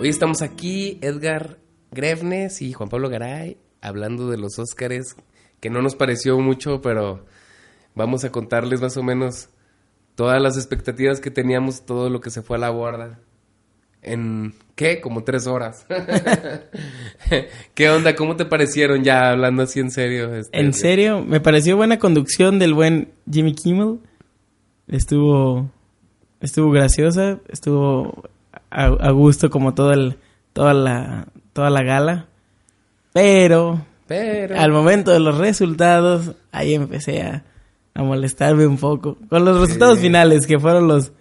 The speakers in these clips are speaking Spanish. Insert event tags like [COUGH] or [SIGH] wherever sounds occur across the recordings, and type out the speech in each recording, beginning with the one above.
Hoy estamos aquí, Edgar Grevnes y Juan Pablo Garay, hablando de los Óscares, que no nos pareció mucho, pero vamos a contarles más o menos todas las expectativas que teníamos, todo lo que se fue a la borda. En, ¿qué? Como tres horas. [LAUGHS] ¿Qué onda? ¿Cómo te parecieron ya hablando así en serio? Este, en serio, me pareció buena conducción del buen Jimmy Kimmel. Estuvo, estuvo graciosa, estuvo a, a gusto como todo el, toda la, toda la gala. Pero, Pero... al momento de los resultados, ahí empecé a, a molestarme un poco. Con los resultados finales, que fueron los,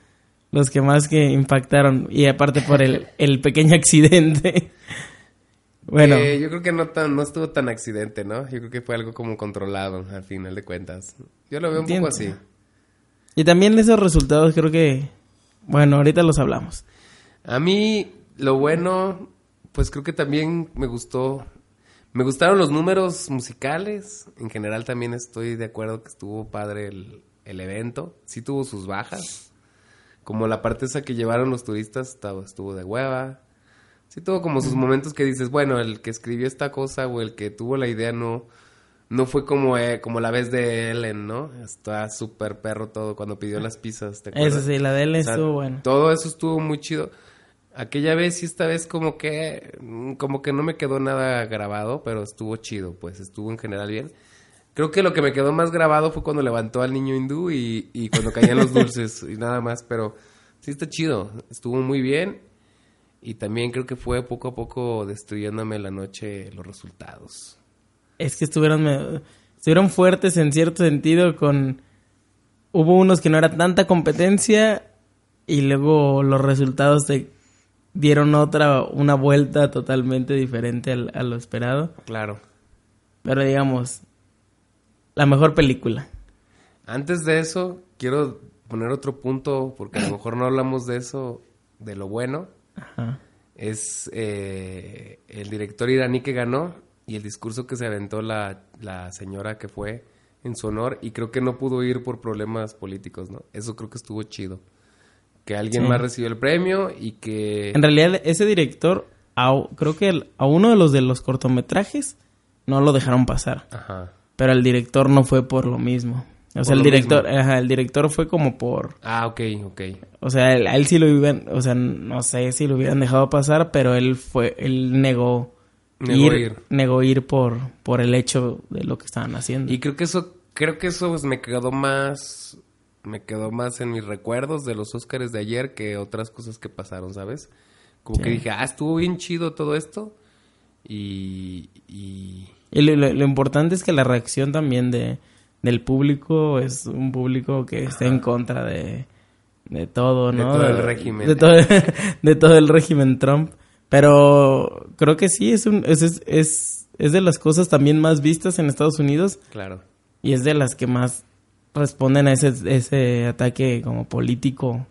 los que más que impactaron. Y aparte por el, [LAUGHS] el pequeño accidente. bueno, Eh, yo creo que no, tan, no estuvo tan accidente, ¿no? Yo creo que fue algo como controlado al final de cuentas. Yo lo veo un poco así. y también esos resultados creo que... Bueno, ahorita los hablamos. A mí, lo bueno, pues creo que también me gustó. Me gustaron los números musicales. En general también estoy de acuerdo que estuvo padre el, el evento. Sí tuvo sus bajas. Como la parte esa que llevaron los turistas estaba- estuvo de hueva. Sí tuvo como sus momentos que dices, bueno, el que escribió esta cosa o el que tuvo la idea no, no fue como, eh, como la vez de Ellen, ¿no? Está súper perro todo cuando pidió las pizzas, ¿te acuerdas? Eso sí, la de O sea, estuvo bueno. Todo eso estuvo muy chido. Aquella vez y esta vez como que mm, como que no me quedó nada grabado, pero estuvo chido, pues estuvo en general bien. Creo que lo que me quedó más grabado fue cuando levantó al niño hindú y, cuando caían los dulces y nada más, pero sí está chido, estuvo muy bien y también creo que fue poco a poco destruyéndome la noche los resultados. Es que estuvieron, estuvieron fuertes en cierto sentido con... Hubo unos que no era tanta competencia y luego los resultados te dieron otra, una vuelta totalmente diferente al- a lo esperado. Claro. Pero digamos, la mejor película. Antes de eso, quiero poner otro punto, porque a lo mejor no hablamos de eso, de lo bueno. Ajá. Es eh, el director iraní que ganó y el discurso que se aventó la, la señora que fue en su honor y creo que no pudo ir por problemas políticos, ¿no? Eso creo que estuvo chido. Que alguien Sí. más recibió el premio y que... En realidad, ese director, a- creo que el- a uno de los de los cortometrajes no lo dejaron pasar. Ajá. Pero el director no fue por lo mismo. O sea, el director, mismo. ajá, el director fue como por Ah, ok, ok. O sea, él- a él sí lo hubieran, o sea, no sé si lo hubieran dejado pasar, pero él fue, él negó, Negó ir, ir. negó ir por, por el hecho de lo que estaban haciendo. Y creo que eso, creo que eso pues, me quedó más, me quedó más en mis recuerdos de los Óscares de ayer que otras cosas que pasaron, ¿sabes? Como que dije, ah, estuvo bien chido todo esto. Y, y Y lo, lo- lo importante es que la reacción también de, del público es un público que está en contra de, de todo, De ¿no? todo el régimen. De todo, [LAUGHS] de todo el régimen Trump. Pero creo que sí, es, un, es, es, es de las cosas también más vistas en Estados Unidos. claro. Y es de las que más responden a ese, ese ataque como político,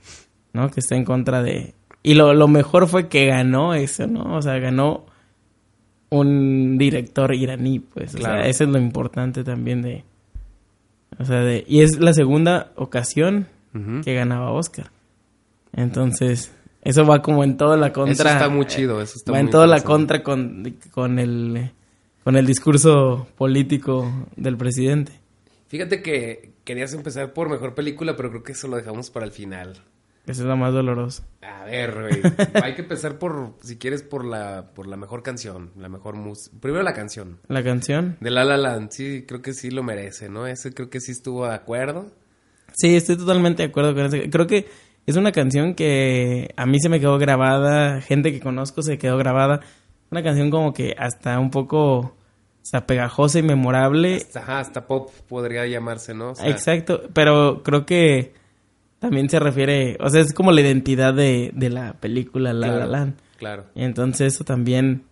¿no? Que está en contra de... Y lo, lo mejor fue que ganó eso, ¿no? O sea, ganó un director iraní, pues. O Claro. sea, eso es lo importante también de... O sea, de... Y es la segunda ocasión que ganaba Oscar. Entonces, eso va como en toda la contra. Eso está muy chido, eso está Va en toda la contra con, con el con el discurso político del presidente. Fíjate que querías empezar por mejor película, pero creo que eso lo dejamos para el final. Eso es lo más doloroso. A ver, güey. [LAUGHS] Hay que empezar por, si quieres, por la, por la mejor canción, la mejor música. Primero la canción. La canción. De La La Land, sí, creo que sí lo merece, ¿no? Ese creo que sí estuvo de acuerdo. Sí, estoy totalmente de acuerdo con eso. Creo que es una canción que a mí se me quedó grabada, gente que conozco se quedó grabada. Una canción como que hasta un poco hasta pegajosa y memorable. Hasta, ajá, hasta pop podría llamarse, ¿no? O sea, Exacto, pero creo que también se refiere, o sea, es como la identidad de, de la película La La claro, Land. Claro. Y entonces eso también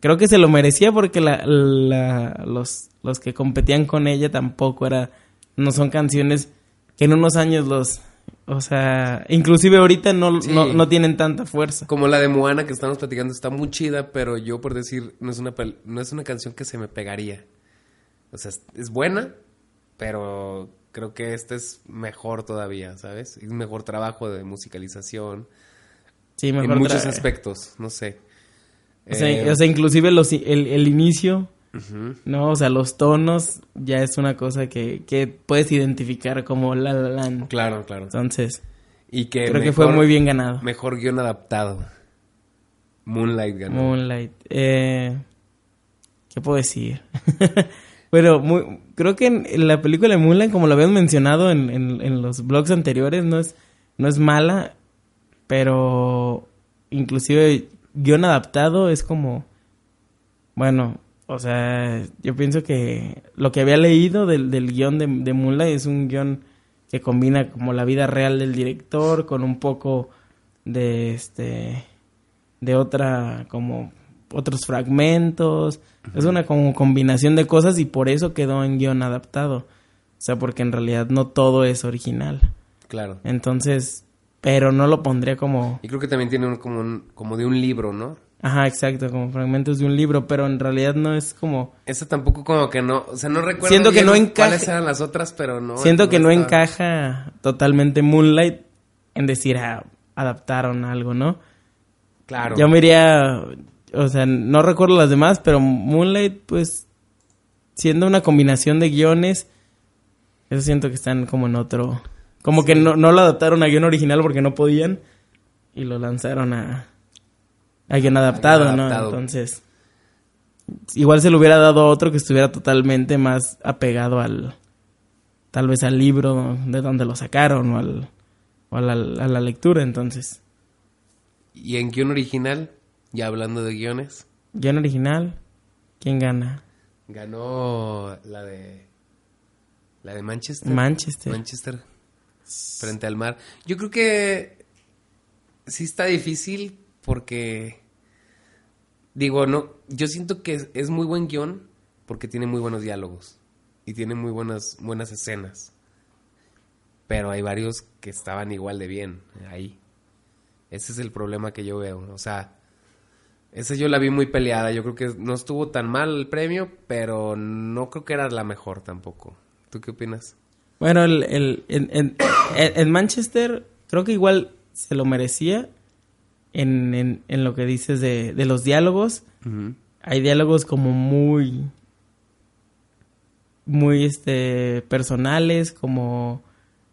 creo que se lo merecía porque la, la- los, los que competían con ella tampoco era, no son canciones que en unos años los, o sea, inclusive ahorita no, Sí. no, no tienen tanta fuerza. Como la de Moana que estamos platicando está muy chida, pero yo por decir, no es una, no es una canción que se me pegaría. O sea, es, buena, pero creo que esta es mejor todavía, ¿sabes? Es mejor trabajo de musicalización. Sí, en mejor muchos tra- aspectos, no sé. O sea, Eh, o sea, inclusive los, el, el inicio, ¿no? O sea, los tonos ya es una cosa que, que puedes identificar como La La Land. Claro, claro. Entonces, Y que creo que fue muy bien ganado. Mejor guion adaptado. Moonlight ganó. Moonlight. Eh, ¿Qué puedo decir? [LAUGHS] Pero muy, creo que en la película de Moonlight, como lo habíamos mencionado en, en- en los blogs anteriores, no es, no es mala, pero inclusive guion adaptado es como, bueno, o sea, yo pienso que lo que había leído del, del guion de, de Moonlight es un guion que combina como la vida real del director con un poco de este de otra como otros fragmentos es una como combinación de cosas y por eso quedó en guion adaptado o sea porque en realidad no todo es original Claro. entonces pero no lo pondría como Y creo que también tiene un, como, un- como de un libro, ¿no? Ajá exacto como fragmentos de un libro pero en realidad no es como Esa tampoco como que no, o sea, no recuerdo Siento que no encaja- cuáles eran las otras, pero no. siento que no estaba- encaja totalmente Moonlight en decir ah, adaptaron algo no Claro. Yo me iría, o sea, no recuerdo las demás, pero Moonlight, pues, siendo una combinación de guiones, eso siento que están como en otro... Como que no, no lo adaptaron a guion original porque no podían y lo lanzaron a, a guion adaptado, guion ¿no? adaptado. Entonces, igual se le hubiera dado a otro que estuviera totalmente más apegado al... Tal vez al libro de donde lo sacaron o, al, o a, la, a la lectura, entonces... Y en guion original, ya hablando de guiones, Guión original, ¿quién gana? ganó la de. La de Manchester. Manchester. Manchester. Frente al mar. Yo creo que. Sí está difícil porque. Digo, no. Yo siento que es, muy buen guion porque tiene muy buenos diálogos. Y tiene muy buenas, buenas escenas. Pero hay varios que estaban igual de bien ahí. Ese es el problema que yo veo. O sea, esa yo la vi muy peleada. Yo creo que no estuvo tan mal el premio, pero no creo que era la mejor tampoco. ¿Tú qué opinas? Bueno, el, el- en- en- en Manchester creo que igual se lo merecía en, en- en lo que dices de, de los diálogos. Hay diálogos como muy... Muy, este, personales, como...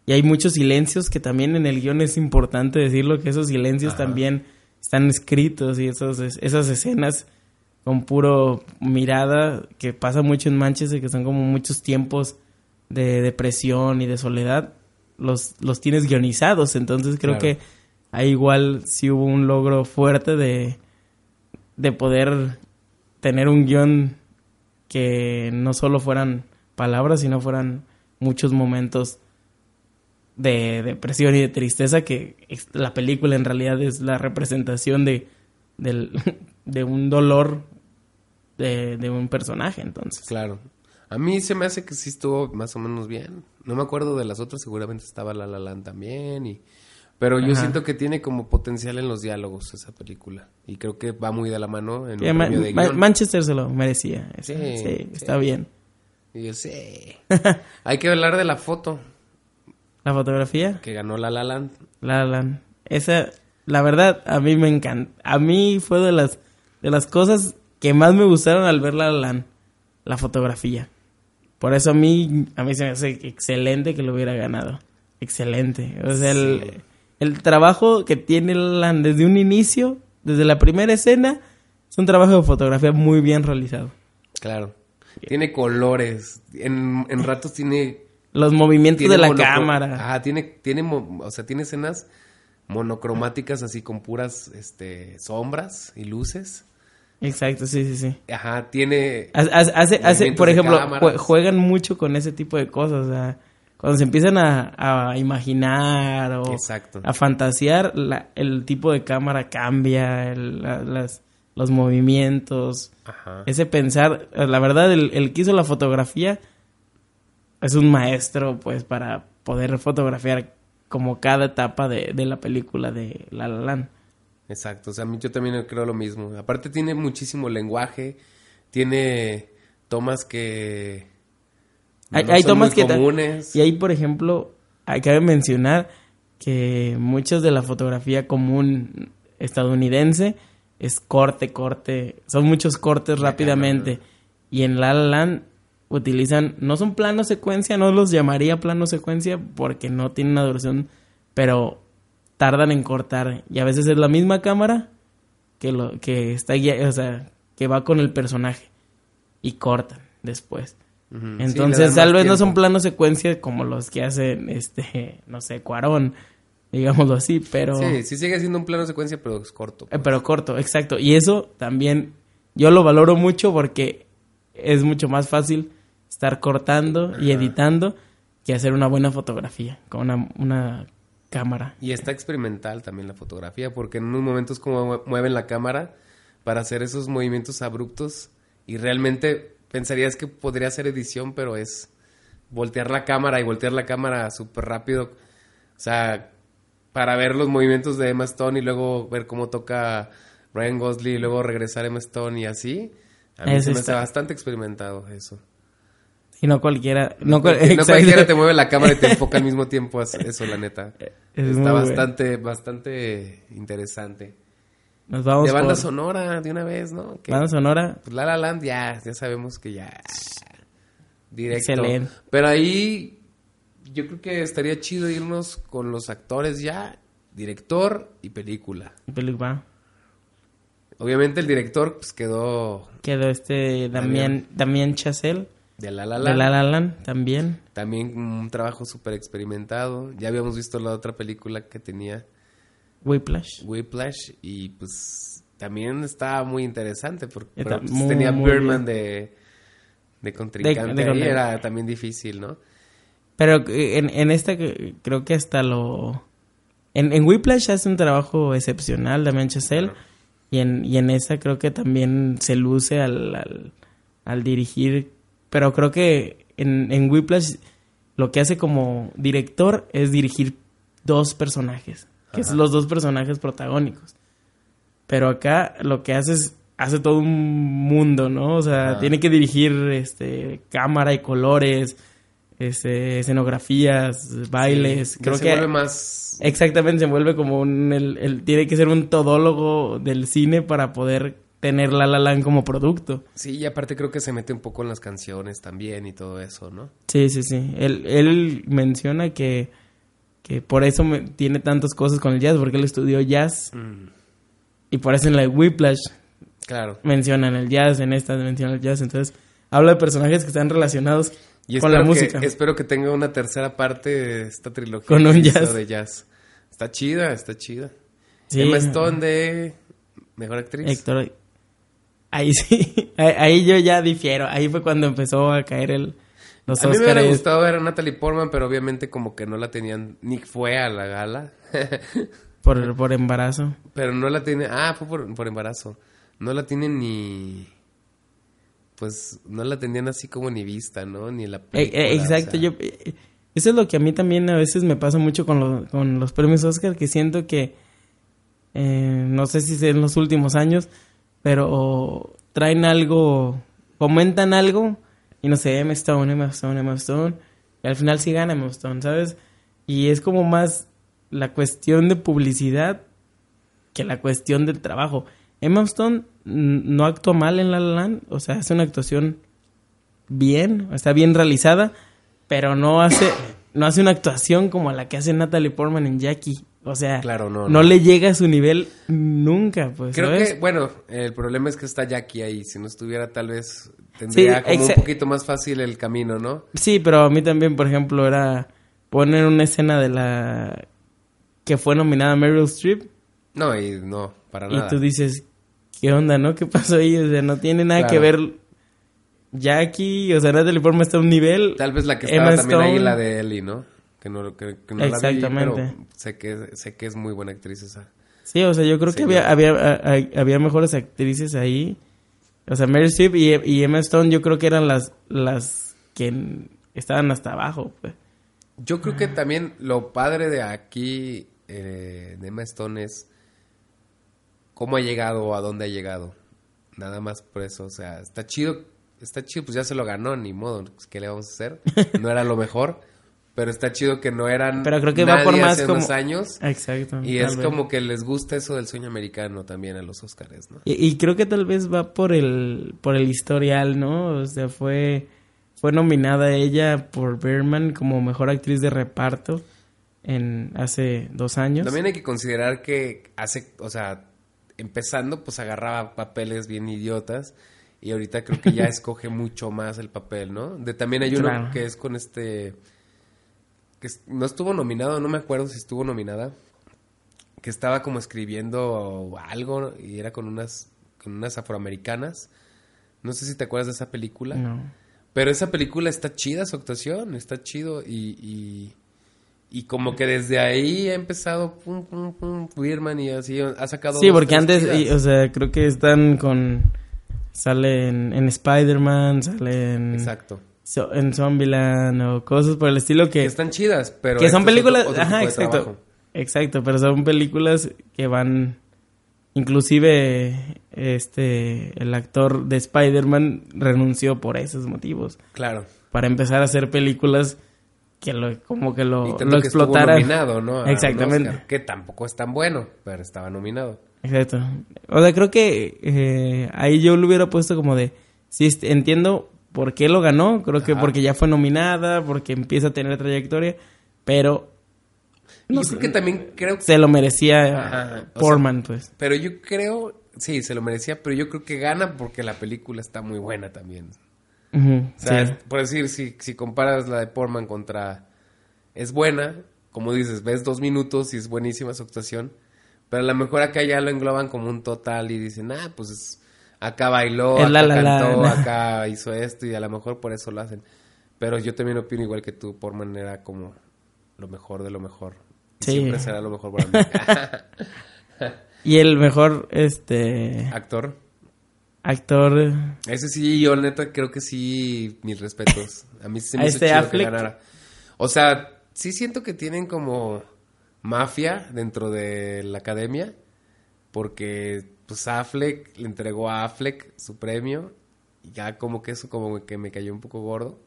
Y hay muchos silencios que también en el guion es importante decirlo, que esos silencios Ajá. también están escritos y esos, esas escenas con puro mirada que pasa mucho en Manchester, que son como muchos tiempos de depresión y de soledad, los, los tienes guionizados. Entonces creo Claro. que ahí igual sí hubo un logro fuerte de, de poder tener un guion que no solo fueran palabras, sino fueran muchos momentos de depresión y de tristeza, que la película en realidad es la representación de, [LAUGHS] de un dolor de, de un personaje, entonces. Claro. A mí se me hace que sí estuvo más o menos bien. No me acuerdo de las otras, seguramente estaba La La Land también. Y... Pero yo Ajá. siento que tiene como potencial en los diálogos esa película. Y creo que va muy de la mano en Sí, un Ma- premio de Ma- guion. Manchester se lo merecía. Sí, Sí, sí. está bien. Y yo sé. [LAUGHS] Hay que hablar de la foto La fotografía, que ganó La La Land. La La Land. Esa, la verdad, a mí me encanta. A mí fue de las, de las cosas que más me gustaron al ver La La Land. La fotografía. Por eso a mí, a mí se me hace excelente que lo hubiera ganado. Excelente. O sea, Sí. el trabajo que tiene desde un inicio, desde la primera escena, es un trabajo de fotografía muy bien realizado. Claro. Tiene colores. En, en ratos tiene Los movimientos tiene de la cámara. Ajá, tiene, tiene, o sea, tiene escenas monocromáticas así con puras, este, sombras y luces. Exacto, sí, sí, sí. Ajá, tiene... Hace, hace, por ejemplo, cámaras. juegan mucho con ese tipo de cosas. O sea, cuando se empiezan a, a imaginar o Exacto. a fantasear, la- el tipo de cámara cambia, el- la- las, los movimientos, Ajá. ese pensar. La verdad, el, el que hizo la fotografía es un maestro, pues, para poder fotografiar como cada etapa de, de la película de La La Land. Exacto, o sea, a mí yo también creo lo mismo. Aparte tiene muchísimo lenguaje, tiene tomas que... Hay, no hay son tomas que... comunes. Y ahí, por ejemplo, hay que mencionar que muchas de la fotografía común estadounidense es corte, corte. Son muchos cortes rápidamente. Y en La La Land utilizan, no son plano secuencia, no los llamaría plano secuencia porque no tienen una duración, pero tardan en cortar. Y a veces es la misma cámara que, lo, que está o sea, que va con el personaje. Y cortan después. Entonces, tal vez no son planos secuencia como los que hacen, este, no sé, Cuarón, digámoslo así, pero... Sí, sí sigue siendo un plano secuencia, pero es corto. Eh, pues. pero corto, exacto. Y eso también yo lo valoro mucho porque es mucho más fácil estar cortando y editando que hacer una buena fotografía con una, una cámara. Y está experimental también la fotografía, porque en unos momentos como mueven la cámara para hacer esos movimientos abruptos y realmente pensarías que podría ser edición, pero es voltear la cámara y voltear la cámara súper rápido. O sea, para ver los movimientos de Emma Stone y luego ver cómo toca Ryan Gosling y luego regresar a Emma Stone y así. A mí se me hace bastante experimentado eso. Y no cualquiera... No, [LAUGHS] cualquiera te mueve la cámara y te enfoca al mismo tiempo eso, la neta. [LAUGHS] Está bastante, bastante interesante. Nos vamos de banda sonora de una vez, ¿no? banda sonora. Pues La La Land ya, ya sabemos que ya... Directo. Excelente. Pero ahí yo creo que estaría chido irnos con los actores ya, director y película. Película. Obviamente el director pues quedó... Quedó este Damien, Damien Chazelle. De La La Land. De La La Land también. También un trabajo súper experimentado. Ya habíamos visto la otra película que tenía Whiplash. Whiplash y pues también estaba muy interesante porque pues, tenía Birdman de, de contrincante y era también difícil, ¿no? Pero en, en esta creo que hasta lo... En, en Whiplash hace un trabajo excepcional de Chazelle y, en, y en esa creo que también se luce al, al, al dirigir, pero creo que en, en Whiplash lo que hace como director es dirigir dos personajes que son los dos personajes protagónicos. Pero acá lo que hace es hace todo un mundo, ¿no? O sea, tiene que dirigir este cámara y colores, este, escenografías, bailes. Creo se vuelve más exactamente se vuelve como un el, tiene que ser un todólogo del cine para poder tener La La Land como producto. Sí, y aparte creo que se mete un poco en las canciones también y todo eso, ¿no? Sí, sí, sí. Él, él menciona que que por eso tiene tantas cosas con el jazz, porque él estudió jazz. Mm. Y por eso en la Whiplash claro. mencionan el jazz, en esta mencionan el jazz. Entonces, habla de personajes que están relacionados con la música. espero que tenga una tercera parte de esta trilogía con un jazz. de jazz. Está chida, está chida. Sí. Emma Stone de Mejor Actriz. Héctor, ahí sí, [LAUGHS] ahí yo ya difiero. Ahí fue cuando empezó a caer el a mí me hubiera gustado ver a Natalie Portman, pero obviamente como que no la tenían, ni fue a la gala. [LAUGHS] por, por embarazo. Pero no la tiene, ah, fue por, embarazo. No la tienen ni, pues no la tenían así como ni vista, ¿no? Ni la eh, eh, exacto, yo, eh, eso es lo que a mí también a veces me pasa mucho con, con los premios Oscar, que siento que, no sé si es en los últimos años, pero traen algo, comentan algo y no sé, Emma Stone, Emma Stone, Emma Stone. Y al final sí gana Emma Stone, ¿sabes? Y es como más la cuestión de publicidad que la cuestión del trabajo. Emma Stone no actúa mal en La La Land, o sea, hace una actuación bien, está bien realizada, pero no hace no hace una actuación como la que hace Natalie Portman en Jackie. O sea, claro, no, no, le llega a su nivel nunca, pues. Creo que, bueno, el problema es que está Jackie ahí. Si no estuviera, tal vez tendría como un poquito más fácil el camino, ¿no? Sí, pero a mí también, por ejemplo, era poner una escena de la que fue nominada Meryl Streep. No, y no, para nada. Y tú dices, ¿qué onda, no? ¿Qué pasó ahí? O sea, no tiene nada que ver Jackie, o sea, Natalie Portman está a un nivel. Tal vez la que estaba también ahí, la de Ellie, ¿no? Que no, que, no Exactamente. la vi, pero sé que, sé que es muy buena actriz esa. Sí, o sea, yo creo que había, había, había mejores actrices ahí. O sea, Mary Streep y, Emma Stone yo creo que eran las, las que estaban hasta abajo. Pues. Yo creo que también lo padre de aquí, eh, de Emma Stone, es cómo ha llegado o a dónde ha llegado. Nada más por eso, o sea, está chido, está chido, pues ya se lo ganó, ni modo, ¿qué le vamos a hacer? [LAUGHS] No era lo mejor, Pero está chido que no eran Pero creo que va por más hace como- unos años. Exacto. Y es vez. como que les gusta eso del sueño americano también a los Oscars, ¿no? Y, y creo que tal vez va por el por el historial, ¿no? O sea, fue fue nominada ella por Berman como mejor actriz de reparto en hace dos años. También hay que considerar que hace, o sea, empezando, pues agarraba papeles bien idiotas. Y ahorita creo que ya [LAUGHS] escoge mucho más el papel, ¿no? De, también hay uno Claro. que es con este. Que no estuvo nominado, no me acuerdo si estuvo nominada. Que estaba como escribiendo algo y era con unas, con unas afroamericanas. No sé si te acuerdas de esa película. No. Pero esa película está chida, su actuación, está chido y, y, y como que desde ahí ha empezado pum, pum, pum, Birman y así ha sacado... Sí, porque antes, y, o sea, creo que están con sale en, en Spider-Man, sale en Exacto. So- en Zombieland o cosas por el estilo Que que están chidas, pero... que son otro- películas, otro ajá, exacto. trabajo. Exacto, pero son películas que van inclusive este el actor de Spider-Man renunció por esos motivos, Claro. para empezar a hacer películas que lo como que lo, Y lo tanto que estuvo explotaran. nominado, ¿no? Exactamente. Oscar, que tampoco es tan bueno, pero estaba nominado. Exacto. O sea, creo que eh, ahí yo lo hubiera puesto como de, sí, entiendo por qué lo ganó, creo que porque ya fue nominada, porque empieza a tener trayectoria, pero No yo sé. creo que también creo que... se lo merecía Portman, pues. Pero yo creo... Sí, se lo merecía, pero yo creo que gana porque la película está muy buena también. Ujú, O sea, sí. por decir, si, si comparas la de Portman contra... Es buena, como dices, ves dos minutos y es buenísima su actuación, pero a lo mejor acá ya lo engloban como un total y dicen, ah, pues es- acá bailó, acá la, la, la, cantó, la. acá hizo esto y a lo mejor por eso lo hacen. Pero yo también opino igual que tú, Portman era como lo mejor de lo mejor. Sí. Siempre será lo mejor para mí. [LAUGHS] Y el mejor este Actor. actor Ese sí, yo neta creo que sí, mis respetos. A mí sí se me [LAUGHS] ¿A hizo este chido Affleck? que ganara. O sea, sí siento que tienen como mafia dentro de la academia, porque pues Affleck le entregó a Affleck su premio, y ya como que eso como que me cayó un poco gordo.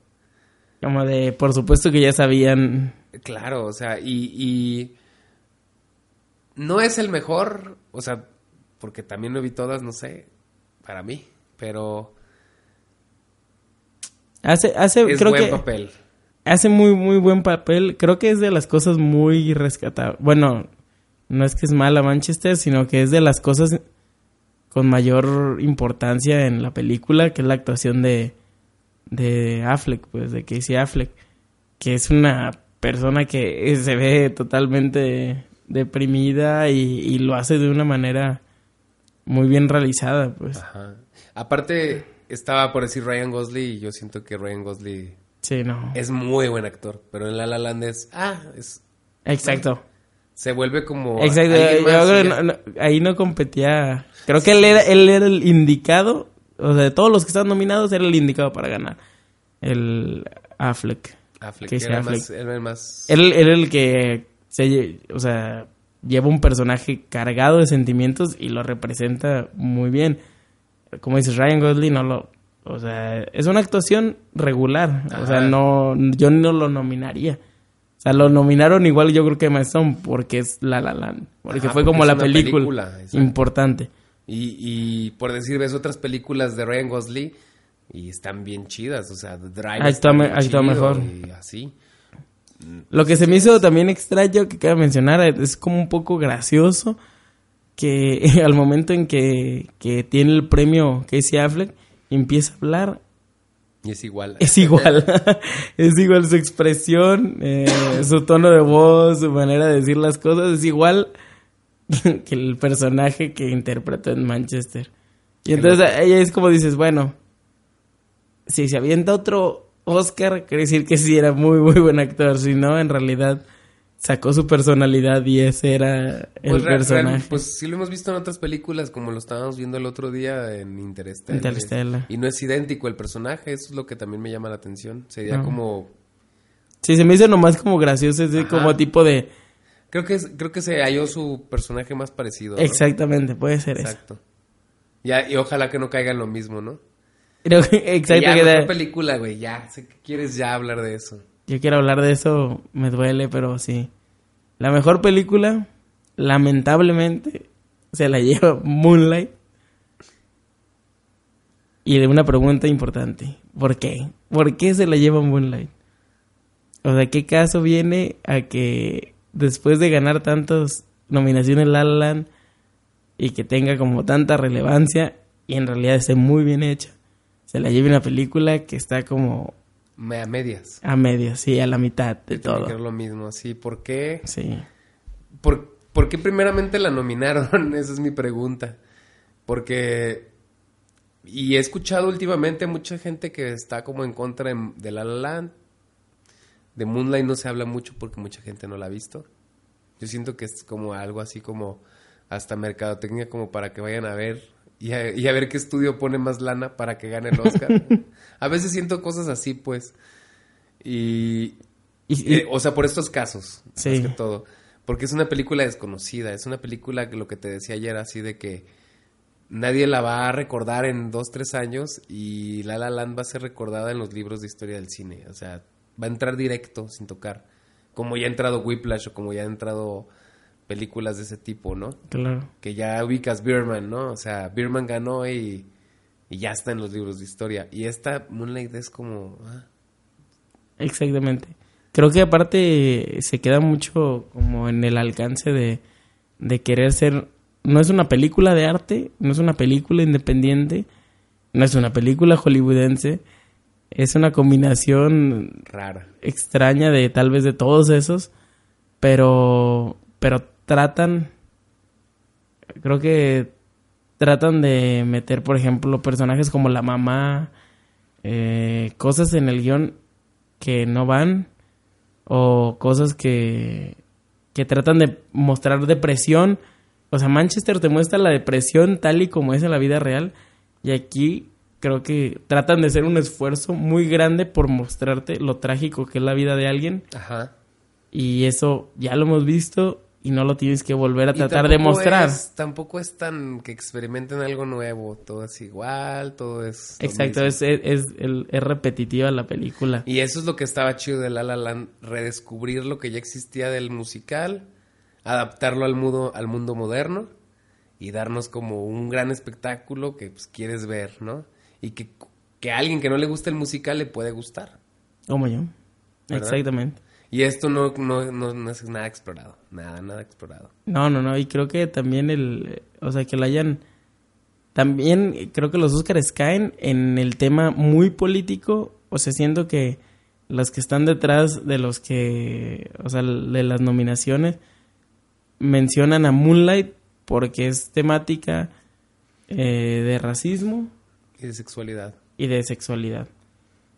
como de por supuesto que ya sabían Claro, o sea, y, y no es el mejor, o sea, porque también lo vi todas, no sé, para mí, pero hace hace es creo buen que papel. hace muy muy buen papel. Creo que es de las cosas muy rescatables. Bueno, no es que es mala Manchester, sino que es de las cosas con mayor importancia en la película, que es la actuación de de Affleck, pues de Casey Affleck, que es una persona que se ve totalmente deprimida y, y lo hace de una manera muy bien realizada, pues. Ajá. Aparte, estaba por decir Ryan Gosling y yo siento que Ryan Gosling Sí, no. es muy buen actor, pero en La La Land es, ah, es, Exacto. Se vuelve como Exacto, yo que no- ahí no competía. Creo que él era, él era el indicado, o sea, de todos los que están nominados, era el indicado para ganar. El Affleck. Affleck, Casey era Affleck. más, era el más Él era el que, se, o sea, lleva un personaje cargado de sentimientos y lo representa muy bien. Como dices, Ryan Gosling no lo... O sea, es una actuación regular. O sea, no... Yo no lo nominaría. Sea, lo nominaron igual yo creo que Emma Stone porque es La La Land. Porque Ajá, fue porque como la película, importante. Y, y por decir, ves otras películas de Ryan Gosling y están bien chidas, o sea, Drive Actúa está me- mejor. y así. Lo que se me hizo también extraño que cabe mencionar es como un poco gracioso que [LAUGHS] al momento en que, que tiene el premio Casey Affleck empieza a hablar Y es igual. es igual. [LAUGHS] Es igual su expresión eh, su tono de voz su manera de decir las cosas. Es igual [LAUGHS] que el personaje que interpretó en Manchester. Y entonces ella es como dices bueno si se avienta otro Oscar quiere decir que sí era muy muy buen actor. Si no en realidad sacó su personalidad y ese era el Pues, personaje real- pues sí lo hemos visto en otras películas, como lo estábamos viendo el otro día en Interstellar. Interstellar. Y no es idéntico el personaje, eso es lo que también me llama la atención. Sería No. como... sí se me hizo nomás como gracioso Ajá. como tipo de Creo que, es- creo que se halló su personaje más parecido. ¿no? exactamente puede ser eso Exacto. Ya, y ojalá que no caiga en lo mismo, ¿no? Creo que- [LAUGHS] Que Exacto, ya, que película, güey, ya. Sé que quieres ya hablar de eso. Yo quiero hablar de eso, me duele, pero sí. La mejor película, lamentablemente, se la lleva Moonlight. Y de una pregunta importante, ¿por qué? ¿Por qué se la lleva Moonlight? O sea, ¿qué caso viene a que después de ganar tantas nominaciones La y que tenga como tanta relevancia y en realidad esté muy bien hecha, se la lleve una película que está como A medias. a medias, sí, a la mitad de todo. lo mismo, sí. ¿Por qué? Sí. ¿Por, por qué primeramente la nominaron? [LAUGHS] Esa es mi pregunta. Porque... Y he escuchado últimamente mucha gente que está como en contra de, de La La Land. De Moonlight no se habla mucho porque mucha gente no la ha visto. Yo siento que es como algo así como hasta mercadotecnia como para que vayan a ver y a, y a ver qué estudio pone más lana para que gane el Oscar. [LAUGHS] a veces siento cosas así, pues. Y, Y, y- eh, o sea, por estos casos, Sí. más que todo. Porque es una película desconocida, es una película que lo que te decía ayer, así de que nadie la va a recordar en dos, tres años y La La Land va a ser recordada en los libros de historia del cine. O sea, va a entrar directo, sin tocar. Como ya ha entrado Whiplash o como ya ha entrado películas de ese tipo, ¿no? claro. Que ya ubicas Birman, ¿no? O sea, Birman ganó y, y ya está en los libros de historia. Y esta Moonlight es como... ah, Exactamente. Creo que aparte se queda mucho como en el alcance de, de querer ser... No es una película de arte, no es una película independiente, no es una película hollywoodense, es una combinación rara. extraña de tal vez de todos esos, pero pero tratan creo que tratan de meter por ejemplo personajes como la mamá eh, cosas en el guion que no van o cosas que que tratan de mostrar depresión o sea Manchester te muestra la depresión tal y como es en la vida real y aquí creo que tratan de hacer un esfuerzo muy grande por mostrarte lo trágico que es la vida de alguien Ajá. y eso ya lo hemos visto y no lo tienes que volver a tratar de mostrar. es- tampoco es tan que experimenten algo nuevo. Todo es igual, todo es. Exacto, es, es, es, el- es repetitiva la película. Y eso es lo que estaba chido de La La Land. Redescubrir lo que ya existía del musical, adaptarlo al mundo, al mundo moderno y darnos como un gran espectáculo que pues, quieres ver, ¿no? Y que, que a alguien que no le gusta el musical le puede gustar. Como yo. ¿Verdad? Exactamente. Y esto no, no, no, no es nada explorado. Nada, nada explorado. No, no, no. Y creo que también el. O sea, que lo hayan. También creo que los Oscars caen en el tema muy político. O sea, siento que los que están detrás de los que. O sea, de las nominaciones. Mencionan a Moonlight porque es temática eh, de racismo Y de sexualidad. y de sexualidad.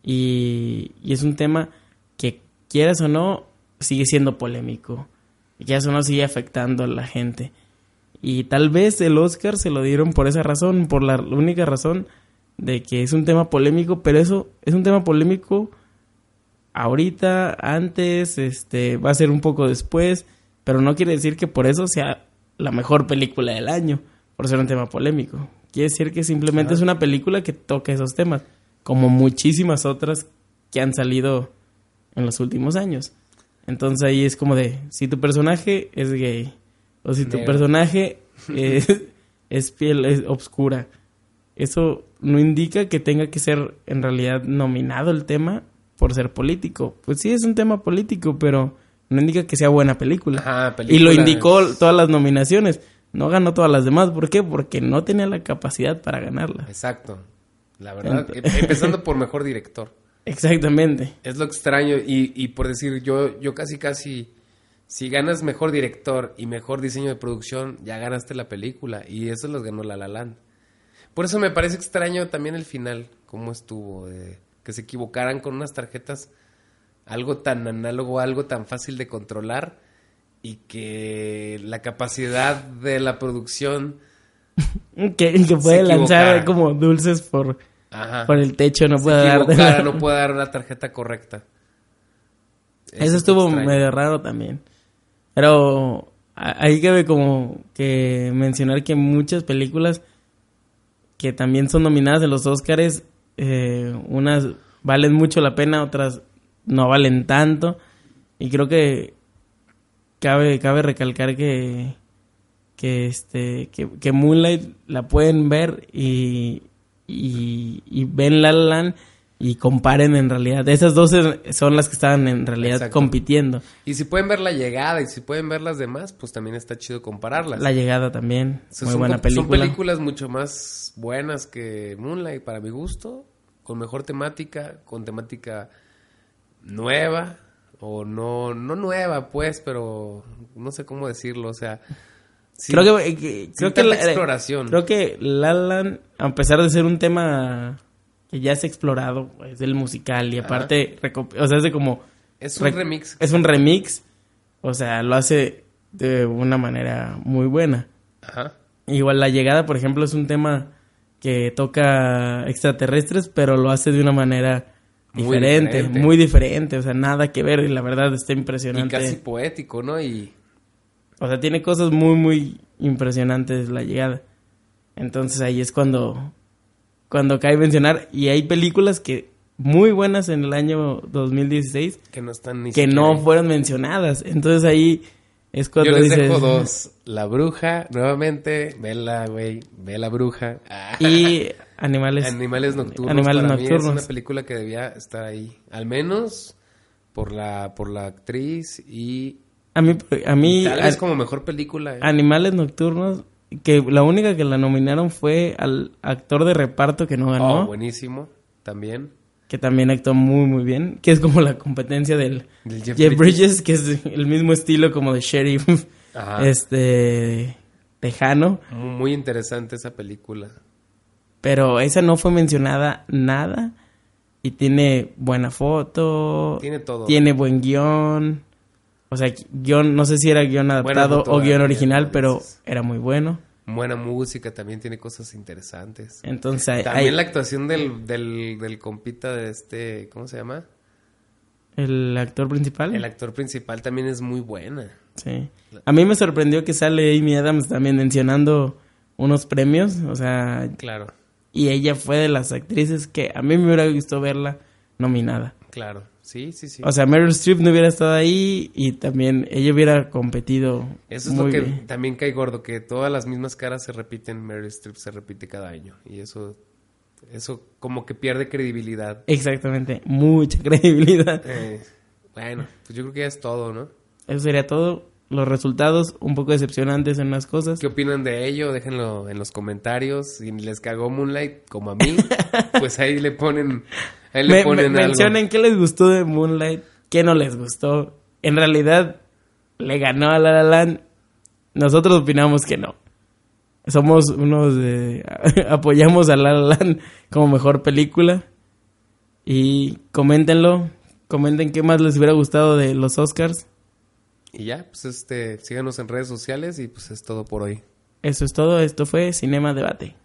Y, y es un tema que, quieras o no, sigue siendo polémico. Y quieras o no, sigue afectando a la gente. Y tal vez el Oscar se lo dieron por esa razón, por la única razón de que es un tema polémico, pero eso es un tema polémico ahorita, antes, este, va a ser un poco después, pero no quiere decir que por eso sea la mejor película del año, por ser un tema polémico. Quiere decir que simplemente es una película que toca esos temas, como muchísimas otras que han salido en los últimos años. Entonces ahí es como de, si tu personaje es gay, o si tu Negro. personaje [LAUGHS] es, es piel es obscura, eso no indica que tenga que ser en realidad nominado el tema por ser político. Pues sí es un tema político, pero no indica que sea buena película. Ajá, y lo película- indicó todas las nominaciones. No ganó todas las demás. ¿Por qué? Porque no tenía la capacidad para ganarla. Exacto. La verdad, em- empezando por mejor director. Exactamente. Es lo extraño y, y por decir, yo, yo casi casi, si ganas mejor director y mejor diseño de producción, ya ganaste la película y eso los ganó La La Land. Por eso me parece extraño también el final, cómo estuvo, de que se equivocaran con unas tarjetas, algo tan análogo, algo tan fácil de controlar y que la capacidad de la producción, [LAUGHS] Que, que puede lanzar como dulces por, ajá, por el techo, no puede dar. equivocara, no puede dar la tarjeta correcta. Eso estuvo extraño. medio raro también. Pero ahí cabe como que mencionar que muchas películas que también son nominadas en los Oscars, eh, unas valen mucho la pena, otras no valen tanto. Y creo que cabe, cabe recalcar que, que, este, que, que Moonlight la pueden ver y, y, y ven La La Land y comparen en realidad. Esas dos son las que estaban en realidad Exacto. compitiendo. Y si pueden ver la llegada y si pueden ver las demás, pues también está chido compararlas. La llegada también, O sea, muy son buena película. Son películas mucho más buenas que Moonlight para mi gusto, con mejor temática, con temática nueva o no no nueva pues, pero no sé cómo decirlo, o sea, sí, creo que, eh, que- creo que la- exploración. Creo que La Land, a pesar de ser un tema que ya se ha explorado, es del musical y aparte, o sea, es de como es un Re- remix. es un remix, o sea, lo hace de una manera muy buena. Ajá. Igual la llegada, por ejemplo, es un tema que toca extraterrestres, pero lo hace de una manera Muy diferente, diferente. muy diferente, o sea, nada que ver y la verdad está Y impresionante. casi poético, ¿no? Y O sea, tiene cosas muy, muy impresionantes la llegada. Entonces ahí es cuando, cuando cae mencionar. Y hay películas que muy buenas en el año 2016 que no están ni que siquiera no fueron mencionadas. Entonces ahí es cuando Yo les dices... dejo dos. La bruja, nuevamente, vela, güey, ve la bruja. Y animales... Animales nocturnos. Animales para mí es nocturnos. una película que debía estar ahí. Al menos por la, por la actriz y A mí, a mí tal vez a- como mejor película. ¿eh? Animales Nocturnos, que la única que la nominaron fue al actor de reparto que no ganó. Oh, buenísimo. También. que también actuó muy muy bien, que es como la competencia del Del Jeff, Jeff Bridges. que es el mismo estilo como de Sheriff, Ajá. este, tejano, muy interesante esa película. pero esa no fue mencionada nada y tiene buena foto, Tiene todo. tiene buen guion, o sea, guion, no sé si era guion adaptado o guion original, pero era muy bueno. Buena música, también tiene cosas interesantes. Entonces, hay- También hay- la actuación del, del, del compita de este, ¿cómo se llama? el actor principal. El actor principal también es muy buena. Sí. A mí me sorprendió que sale Amy Adams también mencionando unos premios, o sea, Claro, y ella fue de las actrices que a mí me hubiera gustado verla nominada. claro. Sí, sí, sí. O sea, Meryl Streep no hubiera estado ahí y también ella hubiera competido eso es muy lo que bien. también cae gordo, que todas las mismas caras se repiten, Meryl Streep se repite cada año. Y eso, eso como que pierde credibilidad. Exactamente, mucha [LAUGHS] credibilidad. Eh, bueno, pues yo creo que ya es todo, ¿no? Eso sería todo. Los resultados un poco decepcionantes en unas cosas. ¿Qué opinan de ello? Déjenlo en los comentarios. Si les cagó Moonlight como a mí, [LAUGHS] pues ahí le ponen, ahí le Me- ponen me- algo. mencionen qué les gustó de Moonlight, qué no les gustó. En realidad, le ganó a La La Land. Nosotros opinamos que no. Somos unos de... [LAUGHS] apoyamos a La La Land como mejor película. Y coméntenlo. Comenten qué más les hubiera gustado de los Oscars. Y ya, pues este, síganos en redes sociales y pues es todo por hoy. Eso es todo. Esto fue Cinema Debate.